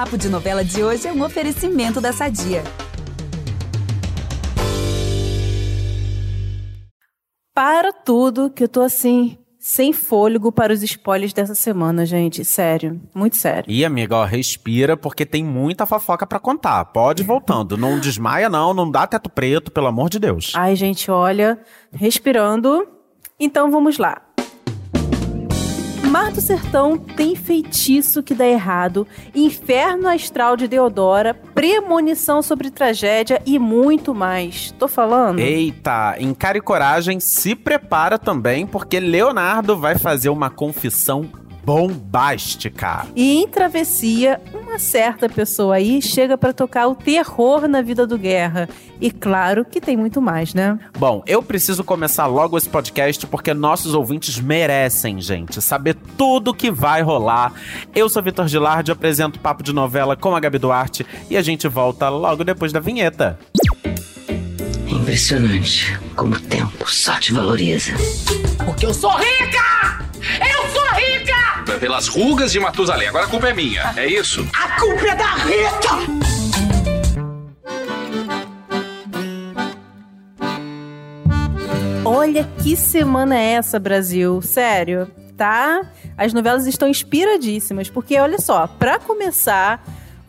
Papo de Novela de hoje é um oferecimento da Sadia. Para tudo que eu tô assim, sem fôlego para os spoilers dessa semana, gente. Sério, muito sério. E amiga, ó, respira porque tem muita fofoca para contar. Pode ir voltando, não desmaia não, não dá teto preto, pelo amor de Deus. Ai, gente, olha, respirando. Então vamos lá. Mar do Sertão tem feitiço que dá errado, inferno astral de Deodora, premonição sobre tragédia e muito mais. Tô falando? Eita, encare coragem, se prepara também, porque Leonardo vai fazer uma confissão bombástica. E em Travessia, uma certa pessoa aí chega para tocar o terror na vida do Guerra. E claro que tem muito mais, né? Bom, eu preciso começar logo esse podcast porque nossos ouvintes merecem, gente, saber tudo que vai rolar. Eu sou Vitor Gilardi, apresento Papo de Novela com a Gabi Duarte e a gente volta logo depois da vinheta. É impressionante como o tempo só te valoriza. Porque eu sou rica! Eu sou rica! Pelas rugas de Matusalém. Agora a culpa é minha, é isso? A culpa é da Rita! Olha que semana é essa, Brasil. Sério, tá? As novelas estão inspiradíssimas, porque olha só, para começar,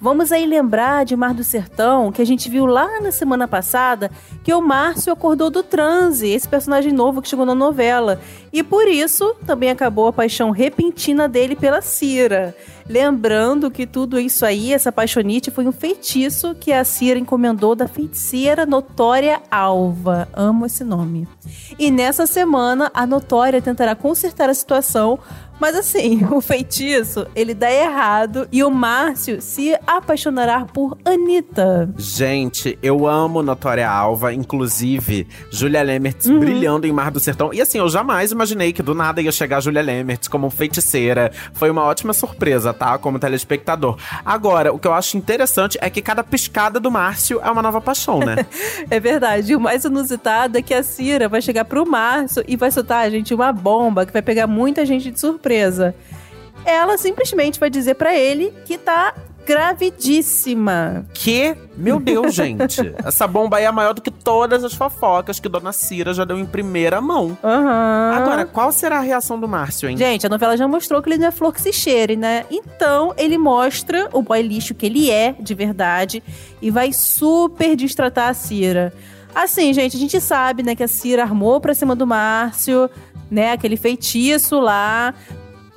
Vamos aí lembrar de Mar do Sertão, que a gente viu lá na semana passada, que o Márcio acordou do transe, esse personagem novo que chegou na novela. E por isso também acabou a paixão repentina dele pela Cira. Lembrando que tudo isso aí, essa paixonite, foi um feitiço que a Cira encomendou da feiticeira Notória Alva. Amo esse nome. E nessa semana, a Notória tentará consertar a situação mas assim, o feitiço, ele dá errado e o Márcio se apaixonará por Anitta. Gente, eu amo Notória Alva, inclusive Julia Lemertz uhum. brilhando em Mar do Sertão. E assim, eu jamais imaginei que do nada ia chegar Julia Lemertz como feiticeira. Foi uma ótima surpresa, tá? Como telespectador. Agora, o que eu acho interessante é que cada piscada do Márcio é uma nova paixão, né? é verdade. E o mais inusitado é que a Cira vai chegar pro Márcio e vai soltar, gente, uma bomba que vai pegar muita gente de surpresa. Ela simplesmente vai dizer para ele que tá gravidíssima. Que? Meu Deus, gente. Essa bomba aí é maior do que todas as fofocas que Dona Cira já deu em primeira mão. Uhum. Agora, qual será a reação do Márcio, hein? Gente, a novela já mostrou que ele não é flor que se cheire, né? Então, ele mostra o boy lixo que ele é, de verdade, e vai super destratar a Cira. Assim, gente, a gente sabe, né, que a Cira armou pra cima do Márcio, né, aquele feitiço lá.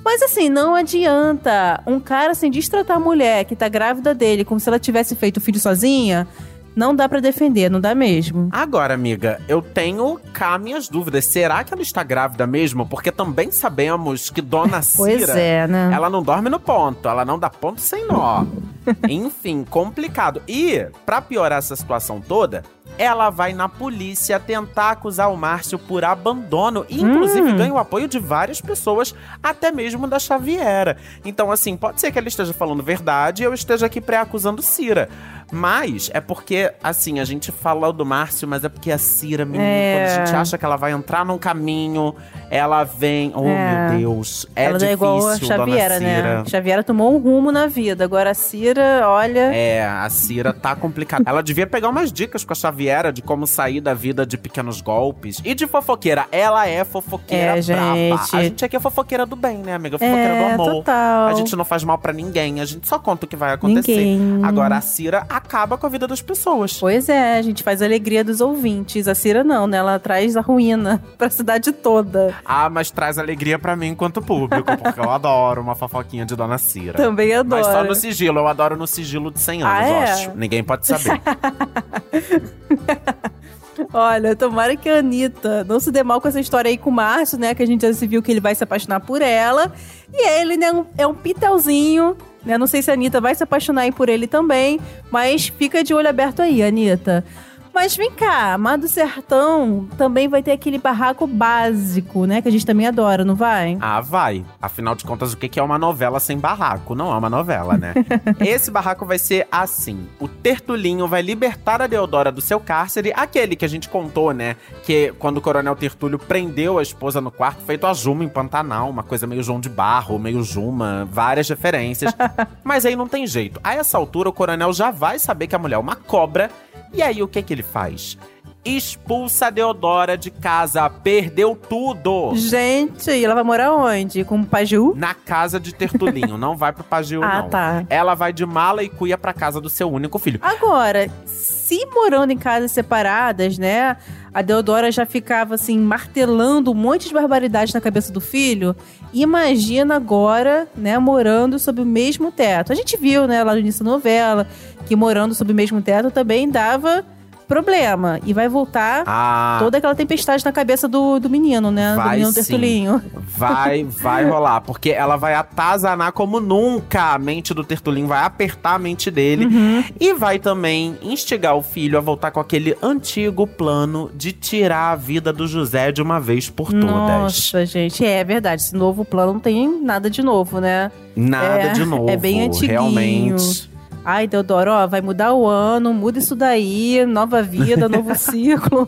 Mas assim, não adianta um cara assim destratar a mulher que tá grávida dele como se ela tivesse feito o filho sozinha. Não dá para defender, não dá mesmo. Agora, amiga, eu tenho cá minhas dúvidas. Será que ela está grávida mesmo? Porque também sabemos que Dona Cira, pois é, né? ela não dorme no ponto, ela não dá ponto sem nó. Enfim, complicado. E, para piorar essa situação toda, ela vai na polícia tentar acusar o Márcio por abandono e inclusive hum. ganha o apoio de várias pessoas, até mesmo da Xaviera. Então, assim, pode ser que ela esteja falando verdade e eu esteja aqui pré-acusando Cira. Mas é porque, assim, a gente fala do Márcio, mas é porque a Cira, menina, é. quando a gente acha que ela vai entrar num caminho, ela vem. Oh, é. meu Deus. É ela difícil, é igual a Xaviera, né? A Xaviera tomou um rumo na vida. Agora a Cira, olha. É, a Cira tá complicada. ela devia pegar umas dicas com a Xaviera de como sair da vida de pequenos golpes. E de fofoqueira. Ela é fofoqueira é, brava. A gente aqui é fofoqueira do bem, né, amiga? Fofoqueira é, do amor. Total. A gente não faz mal para ninguém. A gente só conta o que vai acontecer. Ninguém. Agora a Cira acaba com a vida das pessoas. Pois é, a gente faz a alegria dos ouvintes. A Cira não, né? Ela traz a ruína pra cidade toda. Ah, mas traz alegria para mim enquanto público, porque eu adoro uma fofoquinha de Dona Cira. Também adoro. Mas só no sigilo, eu adoro no sigilo de 100 anos, ah, é? acho. Ninguém pode saber. Olha, tomara que a Anitta não se dê mal com essa história aí com o Márcio, né? Que a gente já se viu que ele vai se apaixonar por ela. E ele, né, é um pitelzinho né? Não sei se a Anitta vai se apaixonar por ele também, mas fica de olho aberto aí, Anitta. Mas vem cá, Mar do Sertão também vai ter aquele barraco básico, né? Que a gente também adora, não vai? Ah, vai. Afinal de contas, o que é uma novela sem barraco? Não é uma novela, né? Esse barraco vai ser assim: o Tertulinho vai libertar a Deodora do seu cárcere, aquele que a gente contou, né? Que quando o Coronel Tertúlio prendeu a esposa no quarto, feito a Juma em Pantanal, uma coisa meio João de Barro, meio Juma, várias referências. Mas aí não tem jeito. A essa altura, o Coronel já vai saber que a mulher é uma cobra. E aí, o que que ele faz? Expulsa a Deodora de casa, perdeu tudo! Gente, e ela vai morar onde? Com o Paju? Na casa de Tertulinho, não vai pro Pagiu, Ah, não. tá. Ela vai de mala e cuia pra casa do seu único filho. Agora, se morando em casas separadas, né? A Deodora já ficava assim, martelando um monte de barbaridades na cabeça do filho. Imagina agora, né, morando sob o mesmo teto. A gente viu, né, lá no início da novela, que morando sob o mesmo teto também dava problema. E vai voltar Ah, toda aquela tempestade na cabeça do, do menino, né? do Vai menino sim. Tertulinho. vai, vai rolar. Porque ela vai atazanar como nunca a mente do Tertulinho, vai apertar a mente dele. Uhum. E vai também instigar o filho a voltar com aquele antigo plano de tirar a vida do José de uma vez por todas. Nossa, gente, é verdade. Esse novo plano não tem nada de novo, né? Nada É, de novo. é bem antiguinho. Realmente. Ai, Deodoro, ó, vai mudar o ano, muda isso daí, nova vida, novo ciclo.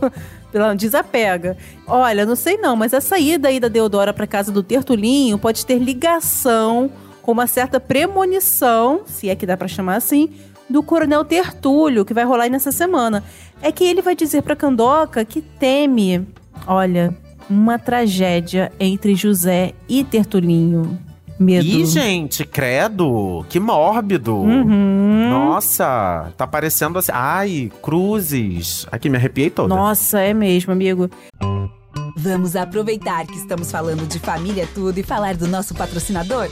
Desapega. Olha, não sei não, mas a saída aí da Deodora pra casa do Tertulinho pode ter ligação com uma certa premonição, se é que dá pra chamar assim, do Coronel Tertúlio, que vai rolar aí nessa semana. É que ele vai dizer pra Candoca que teme, olha, uma tragédia entre José e Tertulinho. Medo. Ih, gente, credo. Que mórbido. Uhum. Nossa, tá parecendo assim. Ai, cruzes. Aqui, me arrepiei toda. Nossa, é mesmo, amigo. Vamos aproveitar que estamos falando de família tudo e falar do nosso patrocinador?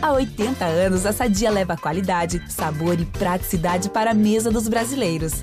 Há 80 anos, a Sadia leva qualidade, sabor e praticidade para a mesa dos brasileiros.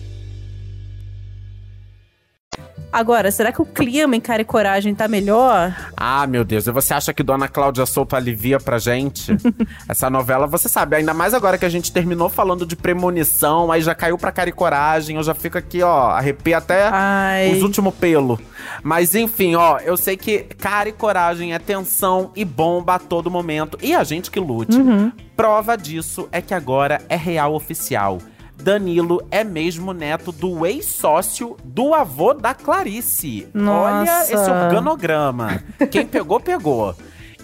Agora, será que o clima em Cara e Coragem tá melhor? Ah, meu Deus, e você acha que Dona Cláudia Souto alivia pra gente? Essa novela, você sabe, ainda mais agora que a gente terminou falando de premonição, aí já caiu pra cara e coragem, eu já fico aqui, ó, arrepia até Ai. os últimos pelos. Mas enfim, ó, eu sei que cara e coragem é tensão e bomba a todo momento, e a gente que lute. Prova disso é que agora é real oficial. Danilo é mesmo neto do ex-sócio do avô da Clarice. Olha Nossa. esse organograma. Quem pegou, pegou.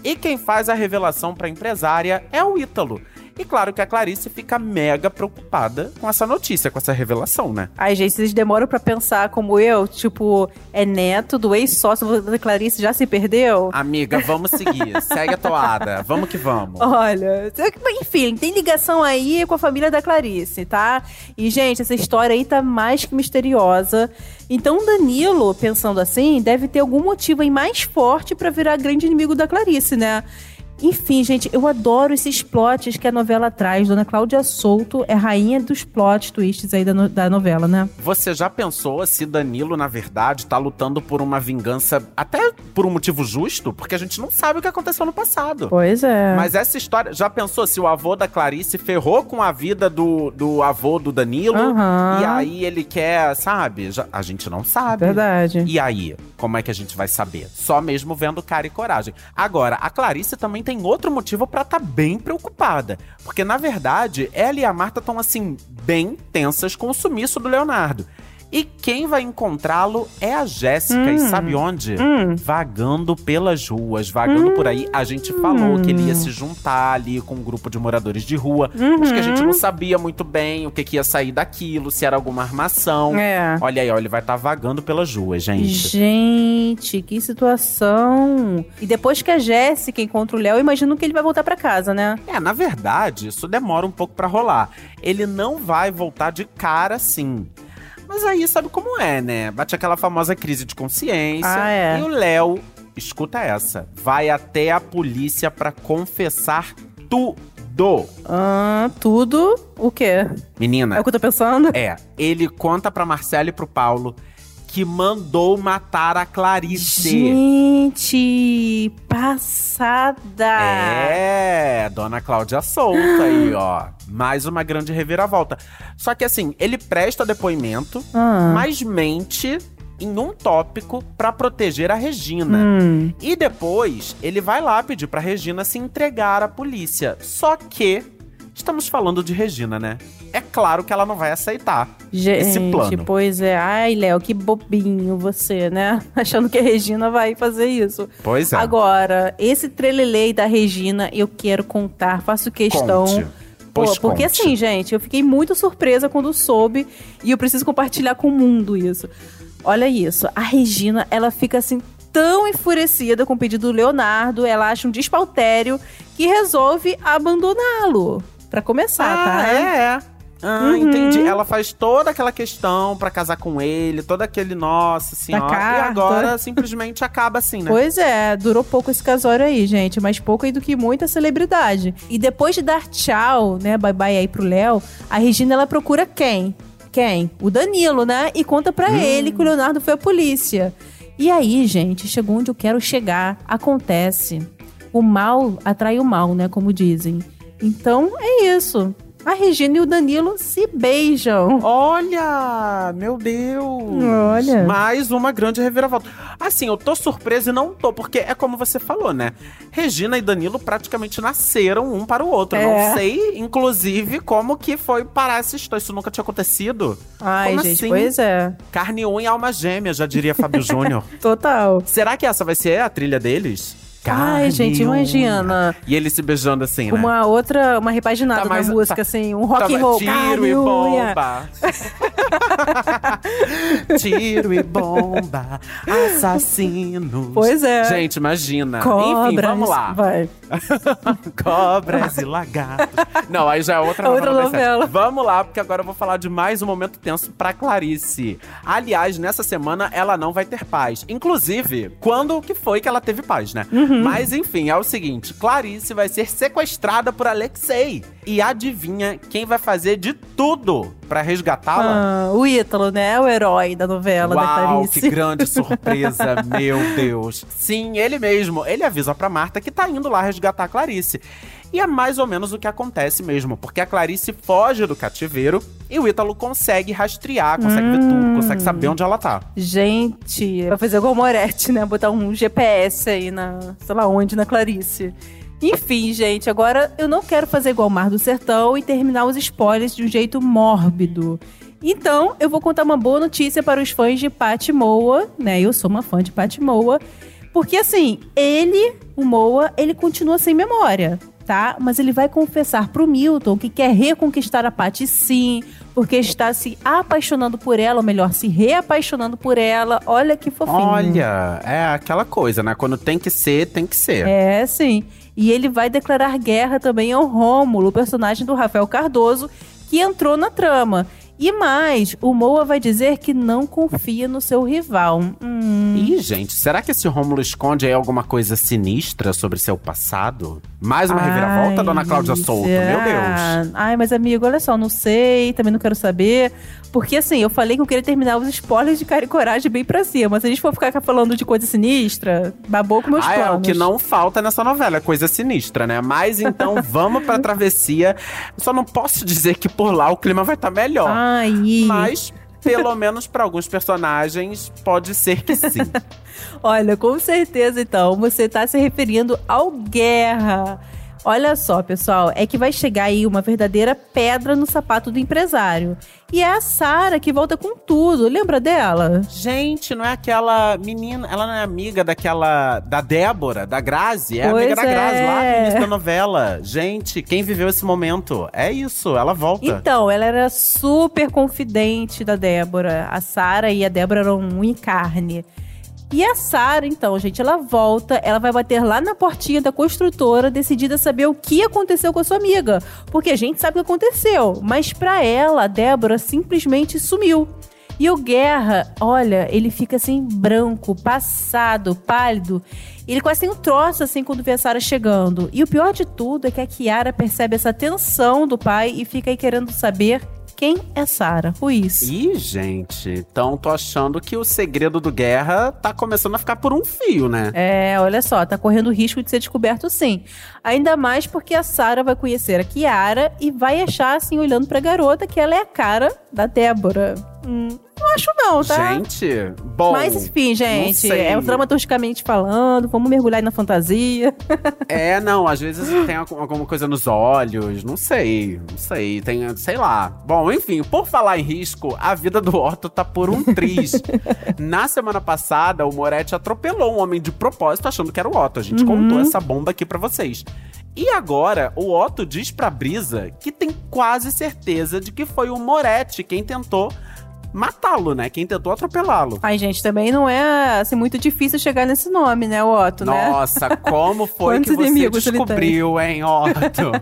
E quem faz a revelação pra empresária é o Ítalo. E claro que a Clarice fica mega preocupada com essa notícia, com essa revelação, né? Ai, gente, vocês demoram pra pensar como eu, tipo, é neto do ex-sócio da Clarice, já se perdeu? Amiga, vamos seguir. Segue a toada. Vamos que vamos. Olha, enfim, tem ligação aí com a família da Clarice, tá? E, gente, essa história aí tá mais que misteriosa. Então, Danilo, pensando assim, deve ter algum motivo aí mais forte pra virar grande inimigo da Clarice, né? Enfim, gente, eu adoro esses plots que a novela traz. Dona Cláudia Souto é rainha dos plot twists aí da, no- da novela, né? Você já pensou se Danilo, na verdade, tá lutando por uma vingança, até por um motivo justo? Porque a gente não sabe o que aconteceu no passado. Pois é. Mas essa história, já pensou se o avô da Clarice ferrou com a vida do, do avô do Danilo? Aham. E aí ele quer, sabe? Já- a gente não sabe. Verdade. E aí, como é que a gente vai saber? Só mesmo vendo cara e coragem. Agora, a Clarice também tem outro motivo pra estar bem preocupada. Porque, na verdade, ela e a Marta estão, assim, bem tensas com o sumiço do Leonardo. E quem vai encontrá-lo é a Jéssica. E sabe onde? Vagando pelas ruas, vagando por aí. A gente falou que ele ia se juntar ali com um grupo de moradores de rua. Acho que a gente não sabia muito bem o que, que ia sair daquilo, se era alguma armação. É. Olha aí, ó, ele vai estar vagando pelas ruas, gente. Gente, que situação. E depois que a Jéssica encontra o Léo, imagino que ele vai voltar pra casa, né? É, na verdade, isso demora um pouco pra rolar. Ele não vai voltar de cara assim. Mas aí sabe como é, né? Bate aquela famosa crise de consciência. Ah, é. E o Léo, escuta essa, vai até a polícia pra confessar tudo. tudo. Ah, tudo o quê? Menina, É o que eu tô pensando? é, ele conta pra Marcela e pro Paulo que mandou matar a Clarice. Gente, passada. É, Dona Cláudia solta aí, ó. Mais uma grande reviravolta. Só que assim, ele presta depoimento, Ah. mas mente em um tópico pra proteger a Regina. Hum. E depois, ele vai lá pedir pra Regina se entregar à polícia. Só que estamos falando de Regina, né? É claro que ela não vai aceitar esse Gente, plano. pois é. Ai, Léo, que bobinho você, né? Achando que a Regina vai fazer isso. Pois é. Agora, esse trelelei da Regina, eu quero contar, faço questão. Conte. Pô, porque assim, gente, eu fiquei muito surpresa quando soube e eu preciso compartilhar com o mundo isso. Olha isso, a Regina, ela fica assim tão enfurecida com o pedido do Leonardo, ela acha um despautério que resolve abandoná-lo. Pra começar, Ah, tá? é. Ah, Uhum. entendi. Ela faz toda aquela questão pra casar com ele, todo aquele nossa senhora. E carta. agora simplesmente acaba assim, né? Pois é, durou pouco esse casório aí, gente. Mais pouco aí do que muita celebridade. E depois de dar tchau, né, bye bye aí pro Léo, a Regina ela procura quem? Quem? O Danilo, né? E conta pra ele que o Leonardo foi à polícia. E aí, gente, chegou onde eu quero chegar. Acontece. O mal atrai o mal, né? Como dizem. Então é isso. A Regina e o Danilo se beijam. Olha, meu Deus. Olha. Mais uma grande reviravolta. Assim, eu tô surpreso e não tô, porque é como você falou, né? Regina e Danilo praticamente nasceram um para o outro. É. Não sei, inclusive, como que foi parar essa história. Isso nunca tinha acontecido. Ai, Como gente, assim? pois é. Carne, unha e alma gêmea, já diria Fábio Júnior. Total. Será que essa vai ser a trilha deles? Ai, gente, imagina. E eles se beijando assim, né? Uma outra, uma repaginada Tá mais- da música, tá- assim, um rock Tava and roll. Tiro carne, e bomba. tiro e bomba. Assassinos. Pois é. Gente, imagina. Cobras. Enfim, vamos lá. Vai. Cobras e lagartos. Não, aí já é outra, Outra novela. novela. Vamos lá, porque agora eu vou falar de mais um momento tenso pra Clarice. Aliás, nessa semana ela não vai ter paz. Inclusive, quando que foi que ela teve paz, né? Uhum. Mas enfim, é o seguinte: Clarice vai ser sequestrada por Alexei. E adivinha quem vai fazer de tudo pra resgatá-la? Ah, o Ítalo, né? O herói da novela da Uau, Clarice. que grande surpresa, meu Deus. Sim, ele mesmo. Ele avisa pra Marta que tá indo lá resgatar a Clarice. E é mais ou menos o que acontece mesmo, porque a Clarice foge do cativeiro e o Ítalo consegue rastrear, consegue ver Hum. tudo, consegue saber onde ela tá. Gente, vai fazer igual o Moretti, né? Botar um GPS aí na, sei lá onde, na Clarice. Enfim, gente, agora eu não quero fazer igual o Mar do Sertão e terminar os spoilers de um jeito mórbido. Então, eu vou contar uma boa notícia para os fãs de Pat Moa, né? Eu sou uma fã de Pat Moa. Porque assim, ele, o Moa, ele continua sem memória, tá? Mas ele vai confessar pro Milton que quer reconquistar a Pat sim, porque está se apaixonando por ela, ou melhor, se reapaixonando por ela. Olha que fofinho. Olha, é aquela coisa, né? Quando tem que ser, tem que ser. É, sim. E ele vai declarar guerra também ao Rômulo, o personagem do Rafael Cardoso, que entrou na trama. E mais, o Moa vai dizer que não confia no seu rival. Hum. Ih, gente, será que esse Rômulo esconde aí alguma coisa sinistra sobre seu passado? Mais uma reviravolta, Ai, dona Cláudia Souto? Meu será? Deus. Ai, mas amigo, olha só, não sei, também não quero saber. Porque assim, eu falei que eu queria terminar os spoilers de Cara e Coragem bem pra cima. Se a gente for ficar falando de coisa sinistra, babou com meus Ah, é o planos. que não falta nessa novela, é coisa sinistra, né? Mas então vamos pra travessia. Só não posso dizer que por lá o clima vai estar melhor. Ai, Mas, pelo menos pra alguns personagens, pode ser que sim. Olha, com certeza então, você tá se referindo ao Guerra. Olha só, pessoal, é que vai chegar aí uma verdadeira pedra no sapato do empresário. E é a Sara que volta com tudo. Lembra dela? Gente, não é aquela menina, ela não é amiga daquela. da Débora, da Grazi? É Pois amiga da Grazi lá no é. início da novela. Gente, quem viveu esse momento? É isso, ela volta. Então, ela era super confidente da Débora. A Sara e a Débora eram um carne. E a Sara, então, gente, ela volta, ela vai bater lá na portinha da construtora, decidida a saber o que aconteceu com a sua amiga. Porque a gente sabe o que aconteceu, mas pra ela, a Débora simplesmente sumiu. E o Guerra, olha, ele fica assim, branco, passado, pálido. Ele quase tem um troço assim quando vê a Sarah chegando. E o pior de tudo é que a Kiara percebe essa tensão do pai e fica aí querendo saber quem é Sarah Ruiz. Ih, gente, então tô achando que o segredo do Guerra tá começando a ficar por um fio, né? É, olha só, tá correndo risco de ser descoberto sim. Ainda mais porque a Sarah vai conhecer a Kiara e vai achar, assim, olhando pra garota, que ela é a cara da Débora. Hum, não acho não, tá? Gente, bom. Mas enfim, gente, é dramaturgicamente falando, vamos mergulhar aí na fantasia. É, não, às vezes tem algum- alguma coisa nos olhos, não sei, não sei, tem, sei lá. Bom, enfim, por falar em risco, a vida do Otto tá por um triz. Na semana passada, o Moretti atropelou um homem de propósito achando que era o Otto. A gente contou essa bomba aqui pra vocês. E agora, o Otto diz pra Brisa que tem quase certeza de que foi o Moretti quem tentou matá-lo, né? Quem tentou atropelá-lo. Ai, gente, também não é assim, muito difícil chegar nesse nome, né, Otto, né? Nossa, como foi que você descobriu, hein, Otto?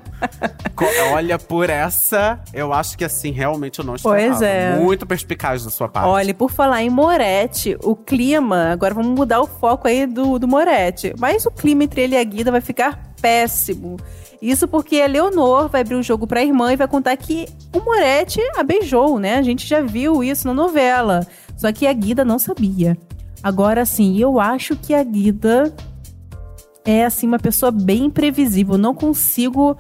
Olha, por essa, eu acho que assim, realmente eu não esperava. Pois é. Muito perspicaz da sua parte. Olha, e por falar em Moretti, o clima, agora vamos mudar o foco aí do, do Moretti. Mas o clima entre ele e a Guida vai ficar péssimo. Isso porque a Leonor vai abrir o jogo pra irmã e vai contar que o Moretti a beijou, né? A gente já viu isso na novela. Só que a Guida não sabia. Agora sim, eu acho que a Guida é assim uma pessoa bem imprevisível. Não consigo,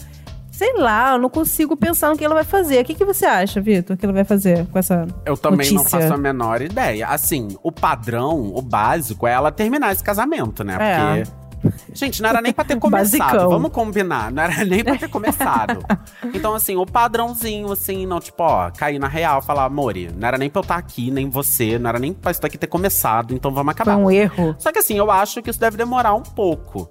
sei lá, eu não consigo pensar no que ela vai fazer. O que, que você acha, Vitor, que ela vai fazer com essa Eu também não notícia? faço a menor ideia. Assim, o padrão, o básico é ela terminar esse casamento, né? É. Porque. Gente, não era nem pra ter começado. Basicão. Vamos combinar. Não era nem pra ter começado. Então, assim, o padrãozinho, assim, não, tipo, ó, cair na real, falar, amore, não era nem pra eu estar aqui, nem você, não era nem pra isso daqui ter começado, então vamos Foi acabar. um erro. Só que assim, eu acho que isso deve demorar um pouco.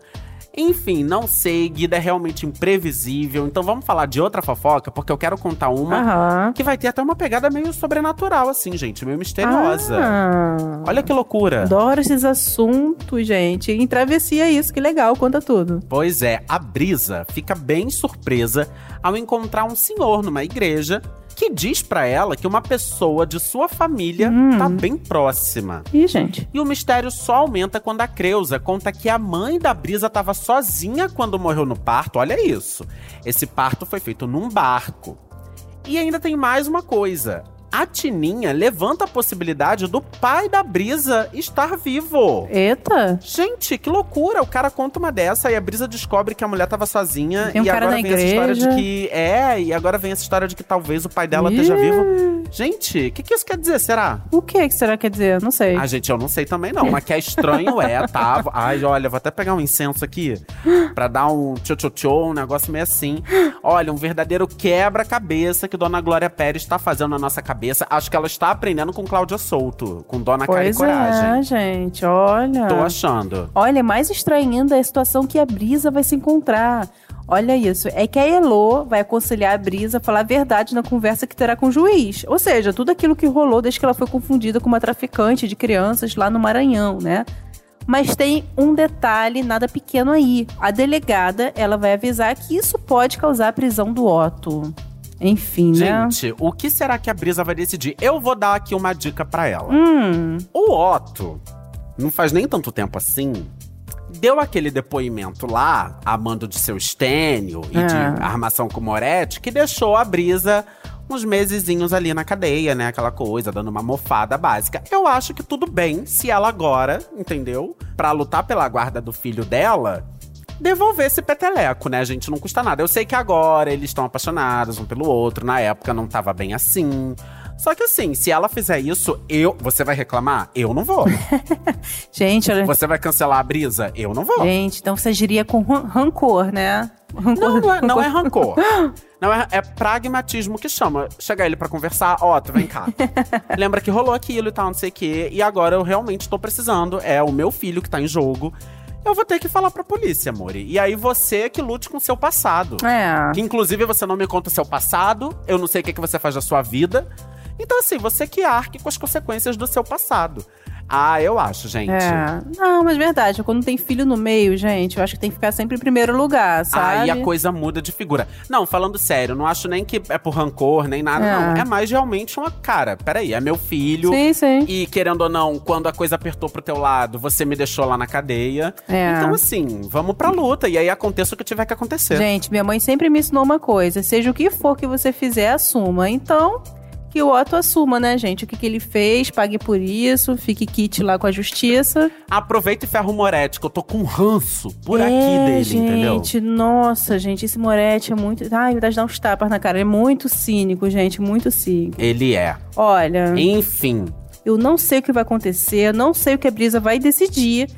Enfim, não sei, Guida é realmente imprevisível. Então vamos falar de outra fofoca, porque eu quero contar uma Aham. que vai ter até uma pegada meio sobrenatural, assim, gente, meio misteriosa. Ah, Olha que loucura. adoro esses assuntos, gente. Em travessia isso, que legal, conta tudo. Pois é, a Brisa fica bem surpresa ao encontrar um senhor numa igreja que diz pra ela que uma pessoa de sua família Hum. tá bem próxima. Ih, gente. E o mistério só aumenta quando a Creuza conta que a mãe da Brisa estava sozinha quando morreu no parto. Olha isso. Esse parto foi feito num barco. E ainda tem mais uma coisa. A Tininha levanta a possibilidade do pai da Brisa estar vivo. Eita. Gente, que loucura! O cara conta uma dessa e a Brisa descobre que a mulher tava sozinha. Tem um e cara agora na vem essa história de igreja. que. É, e agora vem essa história de que talvez o pai dela Ih. esteja vivo. Gente, o que, que isso quer dizer? Será? O que que será que quer dizer? Não sei. Ah, gente, eu não sei também não, mas que é estranho é, tá? Ai, olha, vou até pegar um incenso aqui pra dar um tchô-tchô-tchô, um negócio meio assim. Olha, um verdadeiro quebra-cabeça que Dona Glória Pérez tá fazendo na nossa cabeça. Acho que ela está aprendendo com Cláudia Souto, com Dona Cara e pois Coragem. é, gente, olha. Tô achando. Olha, mais estranho ainda é a situação que a Brisa vai se encontrar. Olha isso, é que a Elo vai aconselhar a Brisa a falar a verdade na conversa que terá com o juiz. Ou seja, tudo aquilo que rolou desde que ela foi confundida com uma traficante de crianças lá no Maranhão, né? Mas tem um detalhe nada pequeno aí. A delegada, ela vai avisar que isso pode causar a prisão do Otto. Enfim, né? Gente, o que será que a Brisa vai decidir? Eu vou dar aqui uma dica pra ela. Hum, O Otto, não faz nem tanto tempo assim, deu aquele depoimento lá, a mando de seu Estênio e de É. armação com Moretti, que deixou a Brisa uns mesezinhos ali na cadeia, né? Aquela coisa, dando uma mofada básica. Eu acho que tudo bem se ela agora, entendeu? Pra lutar pela guarda do filho dela, devolver esse peteleco, né, gente? Não custa nada. Eu sei que agora eles estão apaixonados um pelo outro, na época não tava bem assim. Só que assim, se ela fizer isso, eu. Você vai reclamar? Eu não vou. gente, olha. Você vai cancelar a brisa? Eu não vou. Gente, então você diria com ran- rancor, né? Rancor, Não, não é, não é rancor. Não é, é pragmatismo que chama. Chegar ele pra conversar, ó, tu vem cá. Lembra que rolou aquilo e tal, não sei o quê. E agora eu realmente tô precisando. É o meu filho que tá em jogo. Eu vou ter que falar pra polícia, amore. E aí você que lute com o seu passado. É. Que inclusive você não me conta o seu passado, eu não sei o que, que você faz da sua vida. Então, assim, você que arque com as consequências do seu passado. Ah, eu acho, gente. É. Não, mas verdade, quando tem filho no meio, gente, eu acho que tem que ficar sempre em primeiro lugar, sabe? Aí a coisa muda de figura. Não, falando sério, não acho nem que é por rancor, nem nada, É. não. É mais realmente uma cara. Peraí, é meu filho. Sim, sim. E querendo ou não, quando a coisa apertou pro teu lado, você me deixou lá na cadeia. É. Então, assim, vamos pra luta. E aí aconteça o que tiver que acontecer. Gente, minha mãe sempre me ensinou uma coisa: seja o que for que você fizer, assuma. Então, que o Otto assuma, né, gente? O que, que ele fez, pague por isso, fique kit lá com a justiça. Aproveita e ferra o Moretti, que eu tô com ranço por é, aqui dele, gente, entendeu? nossa, gente, esse Moretti é muito. Ai, vontade de dar uns tapas na cara. Ele é muito cínico, gente, muito cínico. Ele é. Olha, Enfim. eu não sei o que vai acontecer, eu não sei o que a Brisa vai decidir.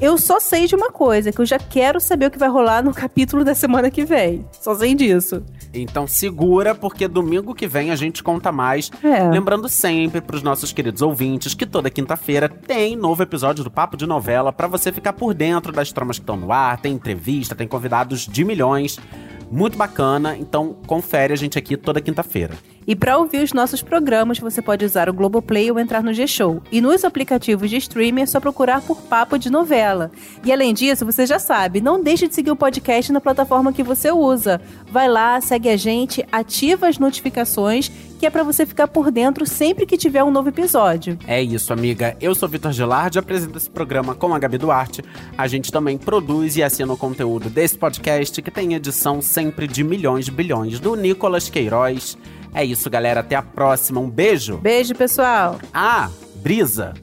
Eu só sei de uma coisa, que eu já quero saber o que vai rolar no capítulo da semana que vem. Só sei disso. Então segura, porque domingo que vem a gente conta mais. É. Lembrando sempre pros nossos queridos ouvintes que toda quinta-feira tem novo episódio do Papo de Novela pra você ficar por dentro das tramas que estão no ar. Tem entrevista, tem convidados de milhões. Muito bacana, então confere a gente aqui toda quinta-feira. E para ouvir os nossos programas, você pode usar o Globoplay ou entrar no G-Show. E nos aplicativos de streaming é só procurar por Papo de Novela. E além disso, você já sabe, não deixe de seguir o podcast na plataforma que você usa. Vai lá, segue a gente, ativa as notificações, que é para você ficar por dentro sempre que tiver um novo episódio. É isso, amiga. Eu sou Vitor Gilardi, apresento esse programa com a Gabi Duarte. A gente também produz e assina o conteúdo desse podcast, que tem edição sempre de milhões bilhões, do Nicolas Queiroz. É isso, galera. Até a próxima. Um beijo. Beijo, pessoal! Ah, Brisa.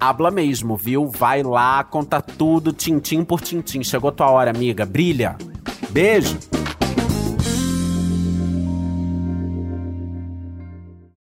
Habla mesmo, viu? Vai lá, conta tudo, tintim por tintim. Chegou tua hora, amiga. Brilha. Beijo.